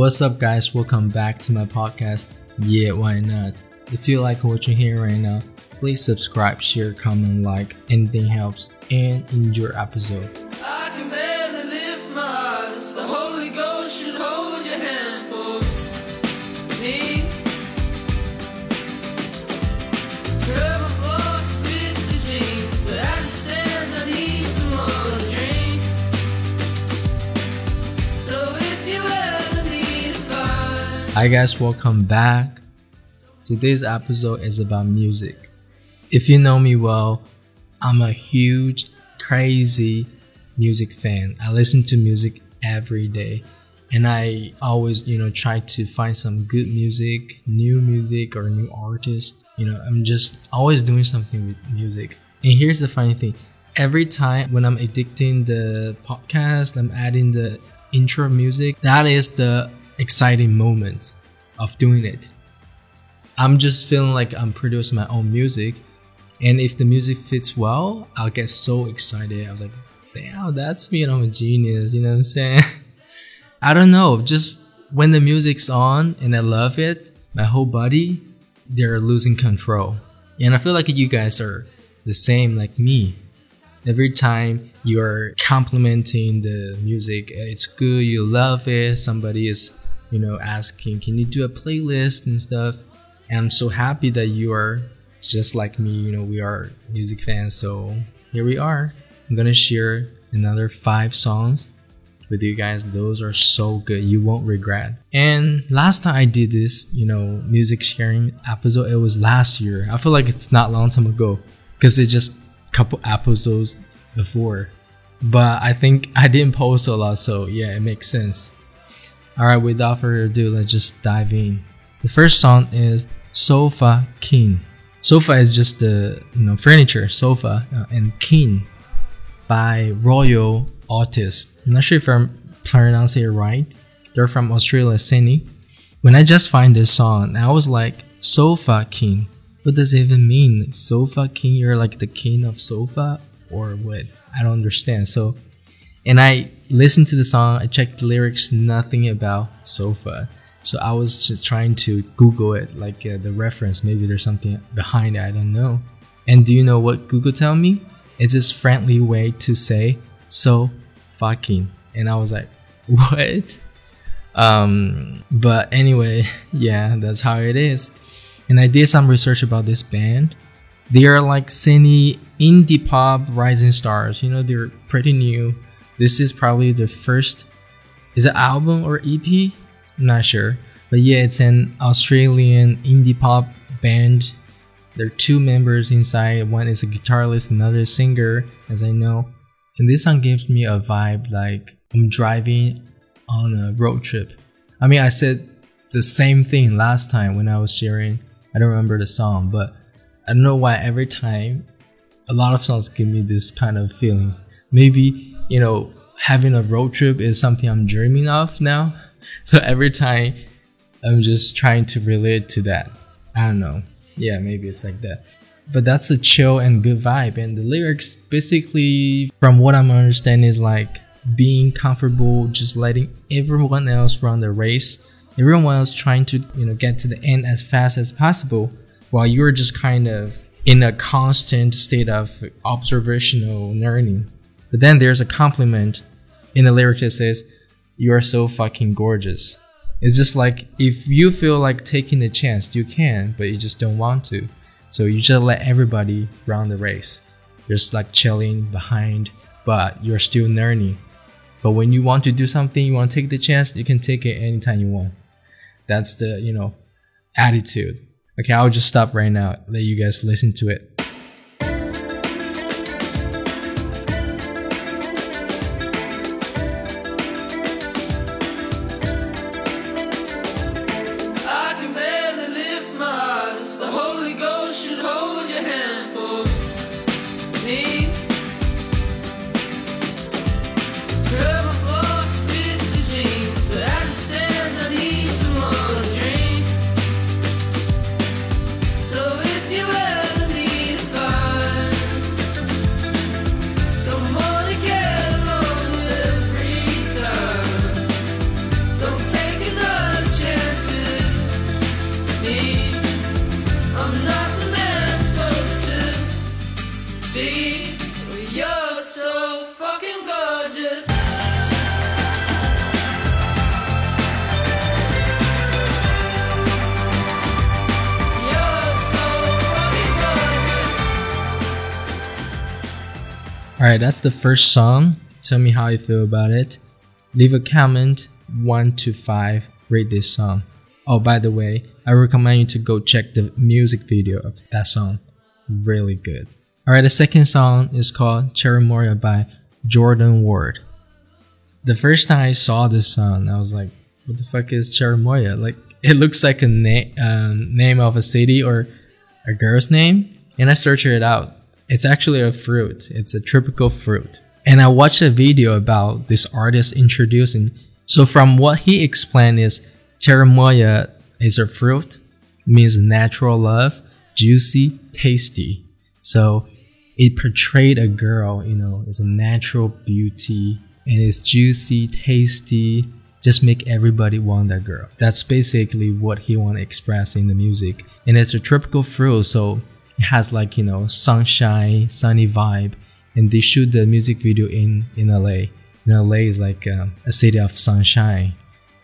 What's up, guys? Welcome back to my podcast. Yeah, why not? If you like what you hear right now, please subscribe, share, comment, like, anything helps, and enjoy episode. Hi, guys, welcome back. Today's episode is about music. If you know me well, I'm a huge, crazy music fan. I listen to music every day. And I always, you know, try to find some good music, new music, or new artist. You know, I'm just always doing something with music. And here's the funny thing every time when I'm editing the podcast, I'm adding the intro music, that is the exciting moment of doing it. I'm just feeling like I'm producing my own music. And if the music fits well, I'll get so excited. I was like, damn, that's me and I'm a genius. You know what I'm saying? I don't know. Just when the music's on and I love it, my whole body, they're losing control. And I feel like you guys are the same like me. Every time you're complimenting the music, it's good, you love it. Somebody is, you know, asking, can you do a playlist and stuff? And I'm so happy that you are just like me. You know, we are music fans. So here we are. I'm gonna share another five songs with you guys. Those are so good. You won't regret. And last time I did this, you know, music sharing episode, it was last year. I feel like it's not long time ago because it's just a couple episodes before. But I think I didn't post a lot, so yeah, it makes sense. Alright, without further ado, let's just dive in. The first song is Sofa King. Sofa is just the you know furniture, sofa, uh, and king by Royel Otis. I'm not sure if I'm pronouncing it right. They're from Australia, Sydney. When I just find this song, I was like, Sofa King. What does it even mean? Sofa King, you're like the king of sofa? Or what? I don't understand. So, and I listened to the song, I checked the lyrics, nothing about sofa. So I was just trying to Google it, like uh, the reference. Maybe there's something behind it, I don't know. And do you know what Google tell me? It's this friendly way to say so fucking. And I was like, what? Um, but anyway, yeah, that's how it is. And I did some research about this band. They are like Sydney indie pop rising stars. You know, they're pretty new. This is probably the first, is it album or EP? I'm not sure. But yeah, it's an Australian indie pop band. There are two members inside. One is a guitarist, another singer, as I know. And this song gives me a vibe like I'm driving on a road trip. I mean, I said the same thing last time when I was sharing. I don't remember the song, but I don't know why every time a lot of songs give me this kind of feelings. Maybe, you know, having a road trip is something I'm dreaming of now. So every time I'm just trying to relate to that. I don't know. Yeah, maybe it's like that. But that's a chill and good vibe. And the lyrics, basically, from what I'm understanding, is like being comfortable, just letting everyone else run the race. Everyone else trying to, you know, get to the end as fast as possible, while you're just kind of in a constant state of observational learning. But then there's a compliment in the lyric that says, "You are so fucking gorgeous." It's just like if you feel like taking the chance, you can, but you just don't want to. So you just let everybody run the race. You're just like chilling behind, but you're still learning. But when you want to do something, you want to take the chance, you can take it anytime you want. That's the, you know, attitude. Okay, I'll just stop right now, let you guys listen to it. Alright, that's the first song. Tell me how you feel about it. Leave a comment 1 to 5. Rate this song. Oh, by the way, I recommend you to go check the music video of that song. Really good. Alright, the second song is called Cherimoya by Jordan Ward. The first time I saw this song, I was like, what the fuck is Cherimoya? Like, it looks like a na- um, name of a city or a girl's name. And I searched it out. It's actually a fruit. It's a tropical fruit. And I watched a video about this artist introducing. So from what he explained is Cherimoya is a fruit, means natural love, juicy, tasty. So it portrayed a girl, you know, as a natural beauty and it's juicy, tasty, just make everybody want that girl. That's basically what he want to express in the music. And it's a tropical fruit, so it has like, you know, sunshine, sunny vibe. And they shoot the music video in, in LA. And LA is like um, a city of sunshine.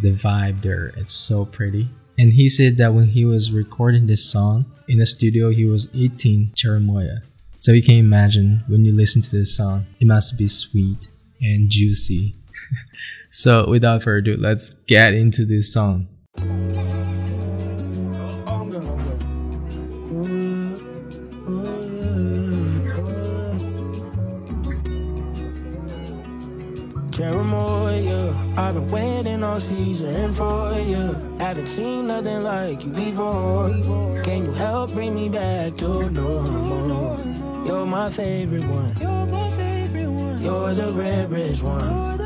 The vibe there, it's so pretty. And he said that when he was recording this song in the studio, he was eating cherimoya. So you can imagine when you listen to this song, it must be sweet and juicy. so without further ado, let's get into this song. Season for you. Haven't seen nothing like you before. Can you help bring me back to normal? You're my favorite one. You're the rarest one.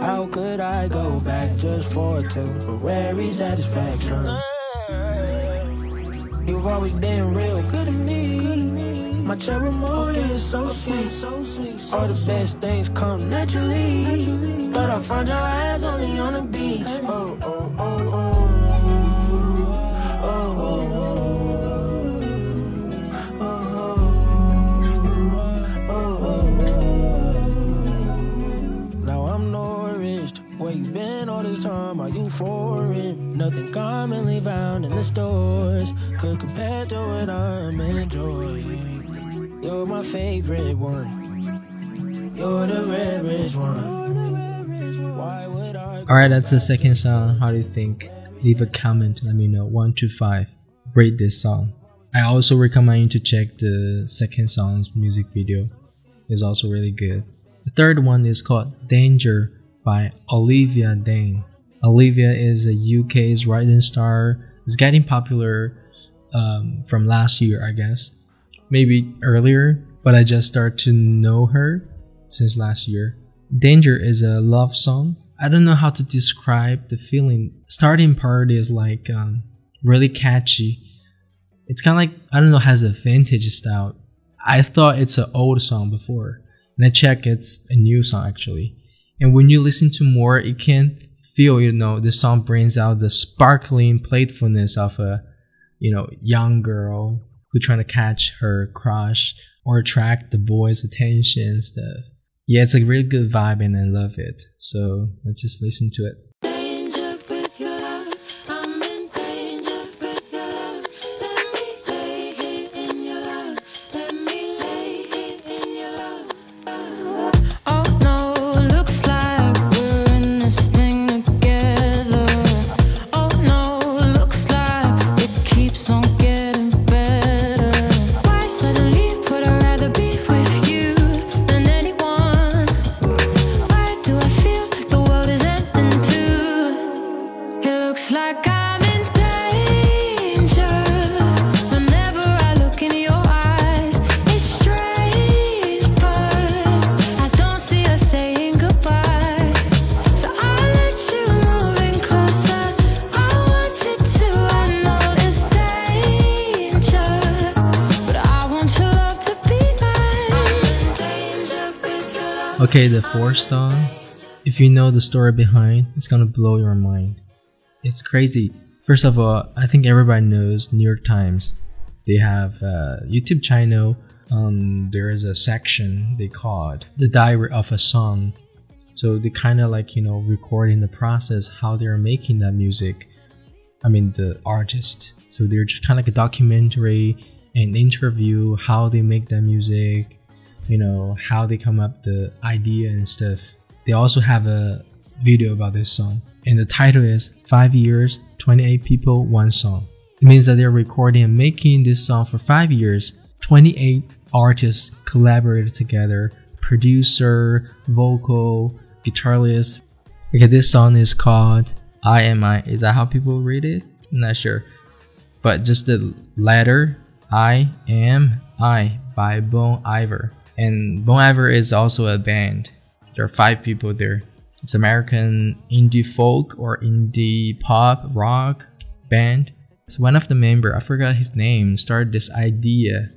How could I go back just for temporary satisfaction? You've always been real good to me. My cherimoya is so sweet, so sweet. All the best things come naturally. Thought I'd find your eyes only on the beach. Oh, oh, oh, oh. Now I'm nourished. Where you been all this time? Are you foreign? Nothing commonly found in the stores could compare to what I'm enjoying. You're my favorite one. You're the rarest one. Why would I? Alright, that's the second song. How do you think? Leave a comment. Let me know. 1 to 5. Rate this song. I also recommend you to check the second song's music video. It's also really good. The third one is called Danger by Olivia Dean. Olivia is a UK's rising star. It's getting popular um, from last year, I guess. Maybe earlier, but I just started to know her since last year. Danger is a love song. I don't know how to describe the feeling. Starting part is like um, really catchy. It's kind of like I don't know has a vintage style. I thought it's an old song before, and I check it's a new song actually. And when you listen to more, you can feel you know the song brings out the sparkling playfulness of a you know young girl who trying to catch her crush or attract the boy's attention and stuff. Yeah, it's a really good vibe and I love it. So let's just listen to it. Okay, the fourth song. If you know the story behind, it's gonna blow your mind. It's crazy. First of all, I think everybody knows New York Times. They have a YouTube channel. Um, there is a section they call it the diary of a song. So they kind of like you know recording the process how they're making that music. I mean the artist. So they're just kind of like a documentary and interview how they make that music, you know, how they come up the idea and stuff. They also have a video about this song, and the title is Five Years, 28 People, One Song. It means that they're recording and making this song for five years. 28 artists collaborated together producer, vocal, guitarist. Okay, this song is called I Am I. Is that how people read it? I'm not sure. But just the letter I Am I by Bon Iver. And Bon Iver is also a band. There are five people there. It's American indie folk or indie pop rock band. So one of the member, I forgot his name, started this idea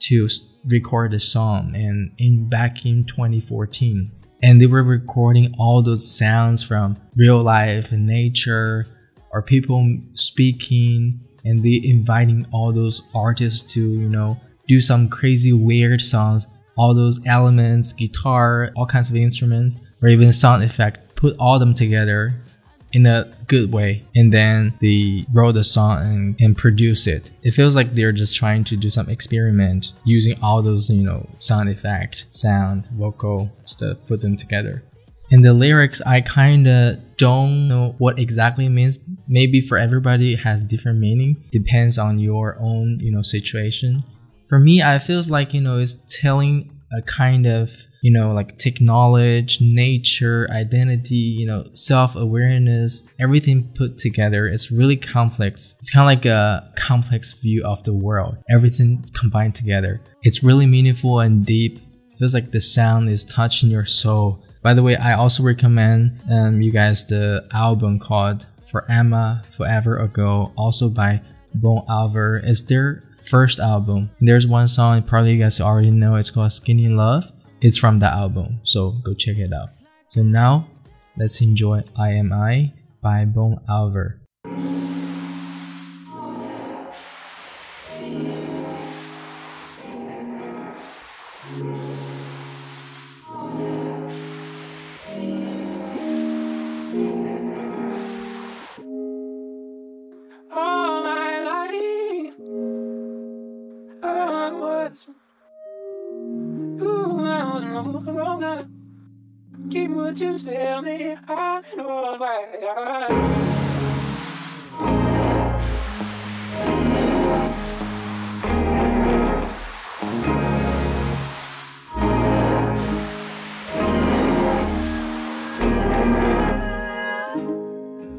to record a song and in back in 2014 and they were recording all those sounds from real life and nature or people speaking and they inviting all those artists to you know do some crazy weird songs all those elements guitar all kinds of instruments or even sound effect put all them together in a good way and then they wrote the song and, and produce it. It feels like they're just trying to do some experiment using all those you know sound effect sound vocal stuff put them together. And the lyrics i kind of don't know what exactly means. Maybe for everybody it has different meaning. Depends on your own you know situation for me i feels like you know it's telling a kind of you know like technology nature identity you know self-awareness everything put together it's really complex. It's kind of like a complex view of the world everything combined together. It's really meaningful and deep. Feels like the sound is touching your soul. By the way i also recommend um, you guys the album called for emma forever ago also by bon iver it's their first album. There's one song probably you guys already know. It's called skinny love. It's from that album. So go check it out. So now let's enjoy i am i by bon iver Keep what you tell me. I know why.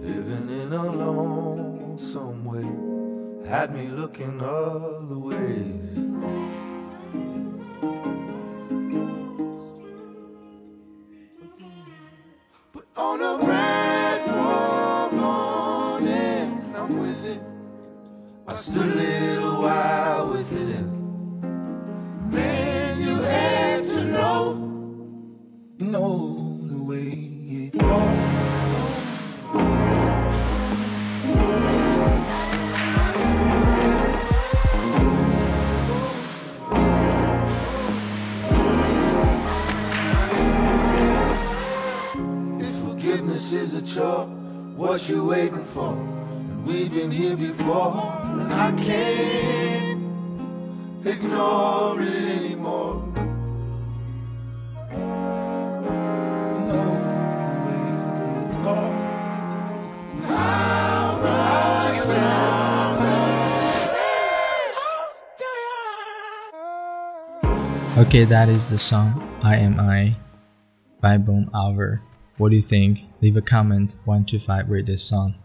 Living in a lonesome way had me looking other ways. Stood a Okay, that is the song I Am I by Bon Iver. What do you think? Leave a comment 1 to 5 rate this song.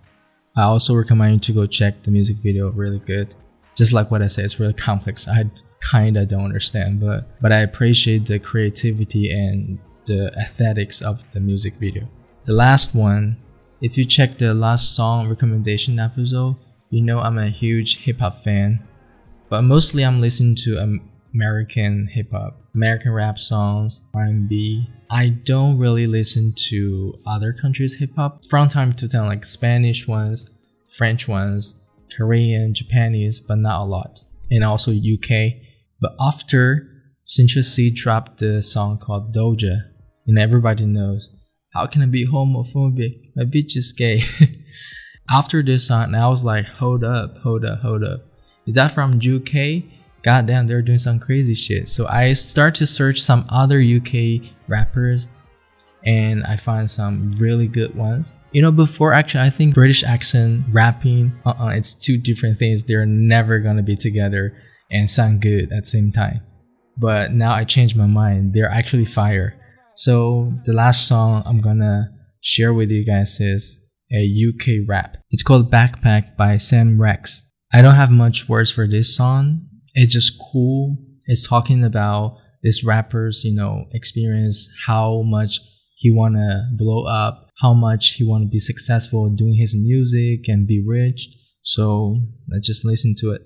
I also recommend you to go check the music video, really good. Just like what I said, it's really complex. I kinda don't understand, but but I appreciate the creativity and the aesthetics of the music video. The last one, if you check the last song recommendation episode, you know I'm a huge hip hop fan but mostly I'm listening to um, American hip hop, American rap songs, R&B. I don't really listen to other countries' hip hop from time to time, like Spanish ones, French ones, Korean, Japanese, but not a lot, and also UK. But after Central Cee dropped the song called Doja, and everybody knows how can I be homophobic? My bitch is gay. after this song, I was like, hold up, hold up, hold up. Is that from UK? God damn, they're doing some crazy shit. So I start to search some other UK rappers and I find some really good ones. You know, before actually, I think British accent rapping, uh, uh it's two different things. They're never gonna be together and sound good at the same time. But now I changed my mind. They're actually fire. So the last song I'm gonna share with you guys is a UK rap. It's called Backpack by Samrecks. I don't have much words for this song. It's just cool. It's talking about this rapper's, you know, experience, how much he wanna blow up, how much he wanna be successful doing his music and be rich. So let's just listen to it.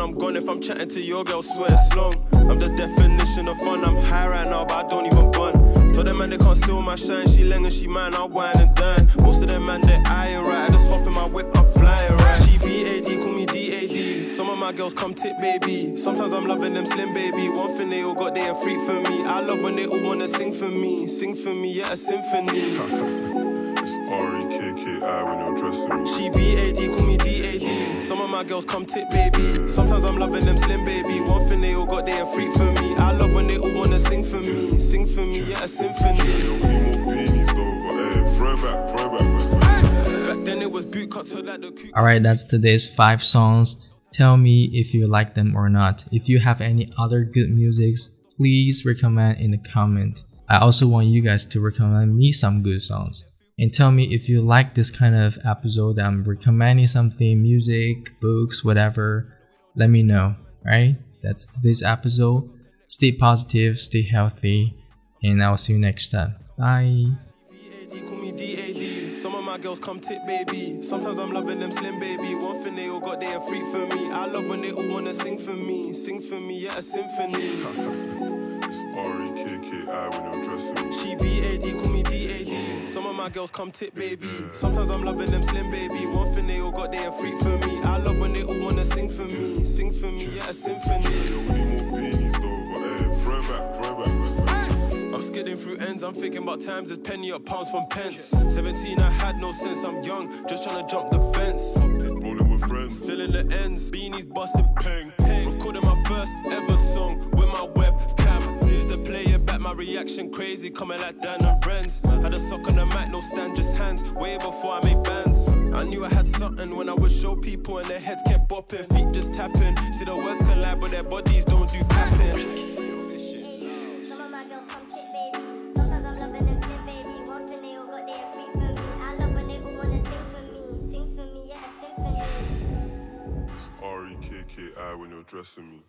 I'm gone. If I'm chatting to your girl, swear it's long. I'm the definition of fun. I'm high right now, but I don't even bun. Told them man they can't steal my shine. She leng and she mine, I'll wine and dine. Most of them man they eyeing right. I just hop in my whip, I'm flying right. She BAD, call me DAD. Some of my girls come tip baby. Sometimes I'm loving them slim baby. One thing they all got, they a freak for me. I love when they all wanna sing for me. Sing for me, yeah, a symphony. It's R-E-K-K-I when you're dressing me. She BAD, call me DAD. Some of my girls come tip, baby. Sometimes I'm loving them slim, baby. One thing they all got, they a freak for me. I love when they all wanna sing for me. Sing for me, yeah, a symphony. Yo, we need more beanies though, but eh, throwback, throwback, man. Back then it was boot cuts, heard like the cook. Alright, that's today's five songs. Tell me if you like them or not. If you have any other good musics, please recommend in the comment. I also want you guys to recommend me some good songs. And tell me if you like this kind of episode I'm recommending something, music, books, whatever. Let me know. Right? That's today's episode. Stay positive, stay healthy, and I'll see you next time. Bye. BAD, call me DAD. Some of my girls come tip, baby. Sometimes I'm loving them slim, baby. One thing they all got, they a freak for me. I love when they all wanna sing for me. Sing for me, yeah, a symphony. It's R-E-K-K-I when you're dressing. She BAD, call me DAD. Some of my girls come tip, baby. Sometimes I'm loving them slim, baby. One thing they all got, they a freak for me. I love when they all wanna sing for me. Sing for me, yeah, a symphony. Yo, we need more beanies though, but eh, throwback, throwback, man. I'm skidding through ends, I'm thinking about times as penny up pounds from pence. 17, I had no sense, I'm young, just trying to jump the fence. Rolling with friends. Still in the ends, beanies busting peng peng. Recording my first ever song with my webcam. Used to play it back, my reaction crazy, coming like Dan and Renz. Had sock on the mic, no stand, just hands. Way before I made bands. I knew I had something when I would show people and their heads kept bopping, feet just tapping. See the words can lie, but their bodies don't do tapping. Some of my girls come tip, baby. Sometimes I'm loving them slim, baby. One thing they all got, they a freak for me. I love when they all wanna sing for me. Sing for me, yeah, a symphony. It's R-E-K-K-I when you're dressing me.